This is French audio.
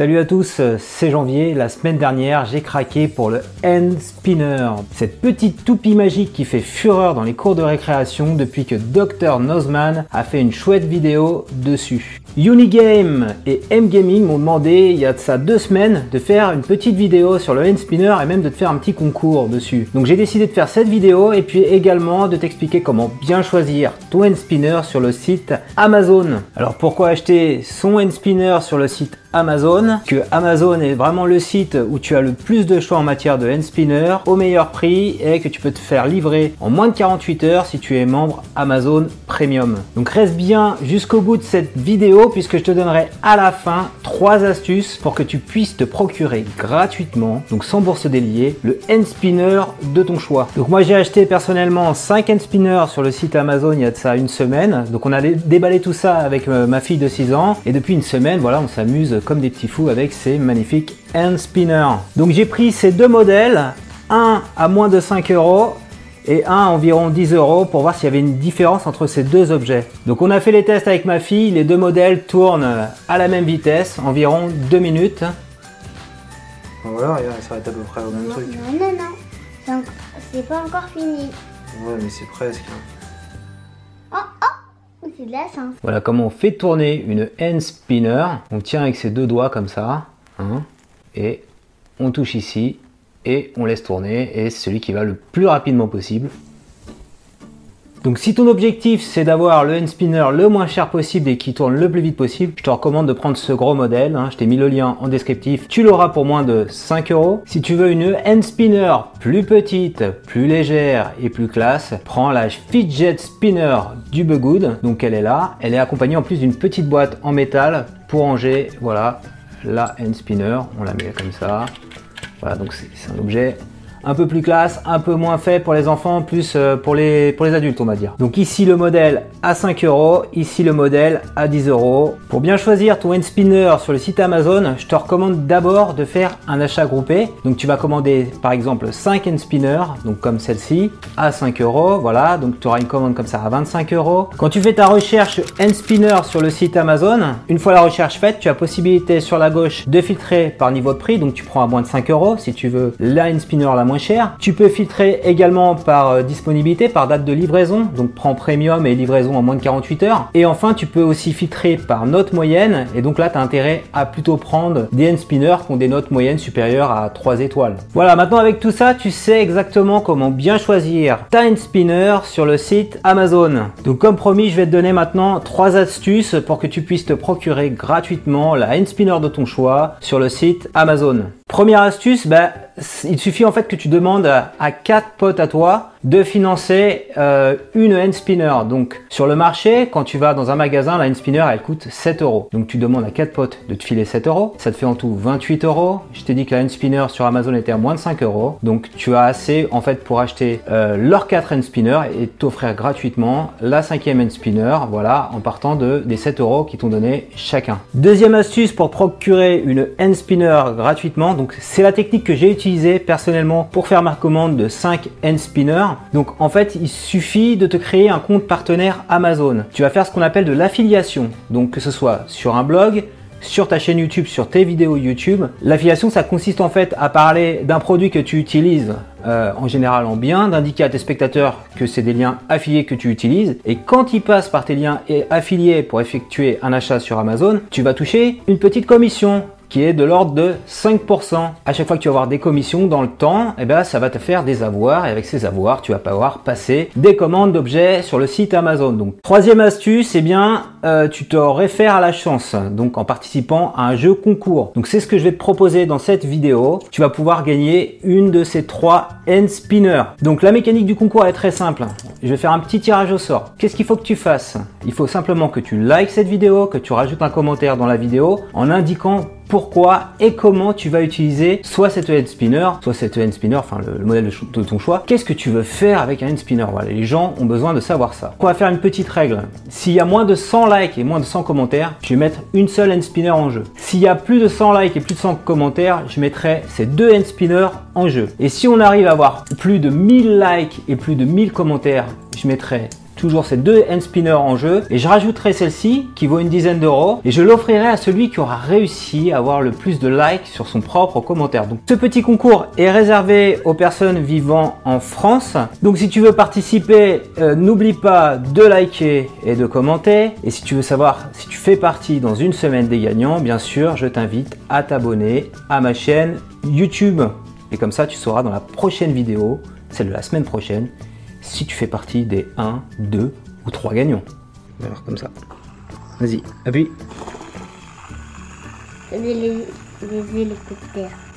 Salut à tous, c'est Janvier. La semaine dernière, j'ai craqué pour le Hand Spinner. Cette petite toupie magique qui fait fureur dans les cours de récréation depuis que Dr Nozman a fait une chouette vidéo dessus. Unigame et M-Gaming m'ont demandé il y a de ça deux semaines de faire une petite vidéo sur le Hand Spinner et même de te faire un petit concours dessus. Donc j'ai décidé de faire cette vidéo et puis également de t'expliquer comment bien choisir ton Hand Spinner sur le site Amazon. Alors pourquoi acheter son Hand Spinner sur le site Amazon, que Amazon est vraiment le site où tu as le plus de choix en matière de hand spinner au meilleur prix et que tu peux te faire livrer en moins de 48 heures si tu es membre Amazon Premium. Donc reste bien jusqu'au bout de cette vidéo puisque je te donnerai à la fin trois astuces pour que tu puisses te procurer gratuitement, donc sans bourse déliée, le hand spinner de ton choix. Donc moi j'ai acheté personnellement 5 hand spinners sur le site Amazon il y a de ça une semaine. Donc on a déballé tout ça avec euh, ma fille de 6 ans et depuis une semaine voilà on s'amuse comme des petits fous avec ces magnifiques hand spinners. Donc j'ai pris ces deux modèles, un à moins de 5 euros et un à environ 10 euros pour voir s'il y avait une différence entre ces deux objets. Donc on a fait les tests avec ma fille, les deux modèles tournent à la même vitesse, environ 2 minutes. Voilà, regarde, ça va être à peu près au même truc. Non, non, non, c'est pas encore fini. Ouais, mais c'est presque. Voilà comment on fait tourner une hand spinner. On tient avec ses deux doigts comme ça. Hein, et on touche ici et on laisse tourner. Et c'est celui qui va le plus rapidement possible. Donc si ton objectif c'est d'avoir le hand spinner le moins cher possible et qui tourne le plus vite possible, je te recommande de prendre ce gros modèle. Hein. Je t'ai mis le lien en descriptif. Tu l'auras pour moins de 5 euros. Si tu veux une hand spinner plus petite, plus légère et plus classe, prends la Fidget Spinner du Begood. Donc elle est là. Elle est accompagnée en plus d'une petite boîte en métal pour ranger, voilà, la hand spinner. On la met comme ça. Voilà, donc c'est un objet un peu plus classe, un peu moins fait pour les enfants, plus euh, pour les, adultes on va dire. Donc ici le modèle à 5 euros, ici le modèle à 10 euros. Pour bien choisir ton hand spinner sur le site Amazon, je te recommande d'abord de faire un achat groupé. Donc tu vas commander par exemple 5 hand spinners, donc comme celle-ci, à 5 euros. Voilà, donc tu auras une commande comme ça à 25 euros. Quand tu fais ta recherche hand spinner sur le site Amazon, une fois la recherche faite, tu as possibilité sur la gauche de filtrer par niveau de prix. Donc tu prends à moins de 5 euros si tu veux la hand spinner la cher. Tu peux filtrer également par euh, disponibilité, par date de livraison, donc prends premium et livraison en moins de 48 heures. Et enfin, tu peux aussi filtrer par note moyenne, et donc là, tu as intérêt à plutôt prendre des hand spinners qui ont des notes moyennes supérieures à 3 étoiles. Voilà, maintenant avec tout ça, tu sais exactement comment bien choisir ta hand spinner sur le site Amazon. Donc comme promis, je vais te donner maintenant trois astuces pour que tu puisses te procurer gratuitement la hand spinner de ton choix sur le site Amazon. Première astuce, bah, il suffit en fait que tu demandes à, quatre potes à toi de financer euh, une hand spinner. Donc sur le marché, quand tu vas dans un magasin, la hand spinner elle coûte 7 euros. Donc tu demandes à quatre potes de te filer 7 euros. Ça te fait en tout 28 euros. Je t'ai dit que la hand spinner sur Amazon était à moins de 5 euros. Donc tu as assez en fait pour acheter euh, leurs 4 hand spinners et t'offrir gratuitement la cinquième hand spinner. Voilà, en partant de, des 7 euros qui t'ont donné chacun. Deuxième astuce pour procurer une hand spinner gratuitement. Donc c'est la technique que j'ai utilisée personnellement pour faire ma commande de 5 hand spinners. Donc en fait, il suffit de te créer un compte partenaire Amazon. Tu vas faire ce qu'on appelle de l'affiliation. Donc que ce soit sur un blog, sur ta chaîne YouTube, sur tes vidéos YouTube. L'affiliation, ça consiste en fait à parler d'un produit que tu utilises euh, en général en bien, d'indiquer à tes spectateurs que c'est des liens affiliés que tu utilises. Et quand ils passent par tes liens affiliés pour effectuer un achat sur Amazon, tu vas toucher une petite commission qui est de l'ordre de 5%. À chaque fois que tu vas avoir des commissions dans le temps, eh ben, ça va te faire des avoirs et avec ces avoirs, tu vas pouvoir passer des commandes d'objets sur le site Amazon. Donc, troisième astuce, eh bien, euh, tu te réfères à la chance, donc en participant à un jeu concours. Donc, c'est ce que je vais te proposer dans cette vidéo. Tu vas pouvoir gagner une de ces trois end spinners. Donc, la mécanique du concours est très simple. Je vais faire un petit tirage au sort. Qu'est-ce qu'il faut que tu fasses? Il faut simplement que tu likes cette vidéo, que tu rajoutes un commentaire dans la vidéo en indiquant pourquoi et comment tu vas utiliser soit cette hand spinner, soit cette hand spinner, enfin le, modèle de, ton choix. Qu'est-ce que tu veux faire avec un hand spinner? Voilà, les gens ont besoin de savoir ça. On va faire une petite règle. S'il y a moins de 100 likes et moins de 100 commentaires, je vais mettre une seule hand spinner en jeu. S'il y a plus de 100 likes et plus de 100 commentaires, je mettrai ces deux hand spinners en jeu. Et si on arrive à avoir plus de 1000 likes et plus de 1000 commentaires, je mettrai toujours ces deux hand spinners en jeu et je rajouterai celle-ci qui vaut une dizaine d'euros et je l'offrirai à celui qui aura réussi à avoir le plus de likes sur son propre commentaire. Donc ce petit concours est réservé aux personnes vivant en France. Donc si tu veux participer, euh, n'oublie pas de liker et de commenter. Et si tu veux savoir si tu fais partie dans une semaine des gagnants, bien sûr, je t'invite à t'abonner à ma chaîne YouTube. Et comme ça, tu sauras dans la prochaine vidéo, celle de la semaine prochaine, si tu fais partie des 1, 2 ou 3 gagnants. Alors comme ça. Vas-y, appuie. Les, les hélicoptères.